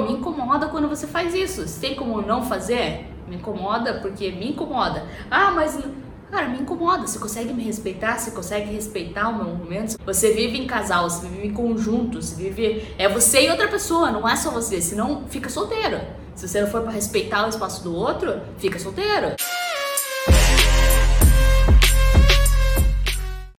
Me incomoda quando você faz isso. Se tem como não fazer? Me incomoda porque me incomoda. Ah, mas Cara, me incomoda. Você consegue me respeitar? Você consegue respeitar o meu momento? Você vive em casal, você vive em conjunto, você vive. É você e outra pessoa, não é só você. Senão, fica solteiro. Se você não for para respeitar o espaço do outro, fica solteiro.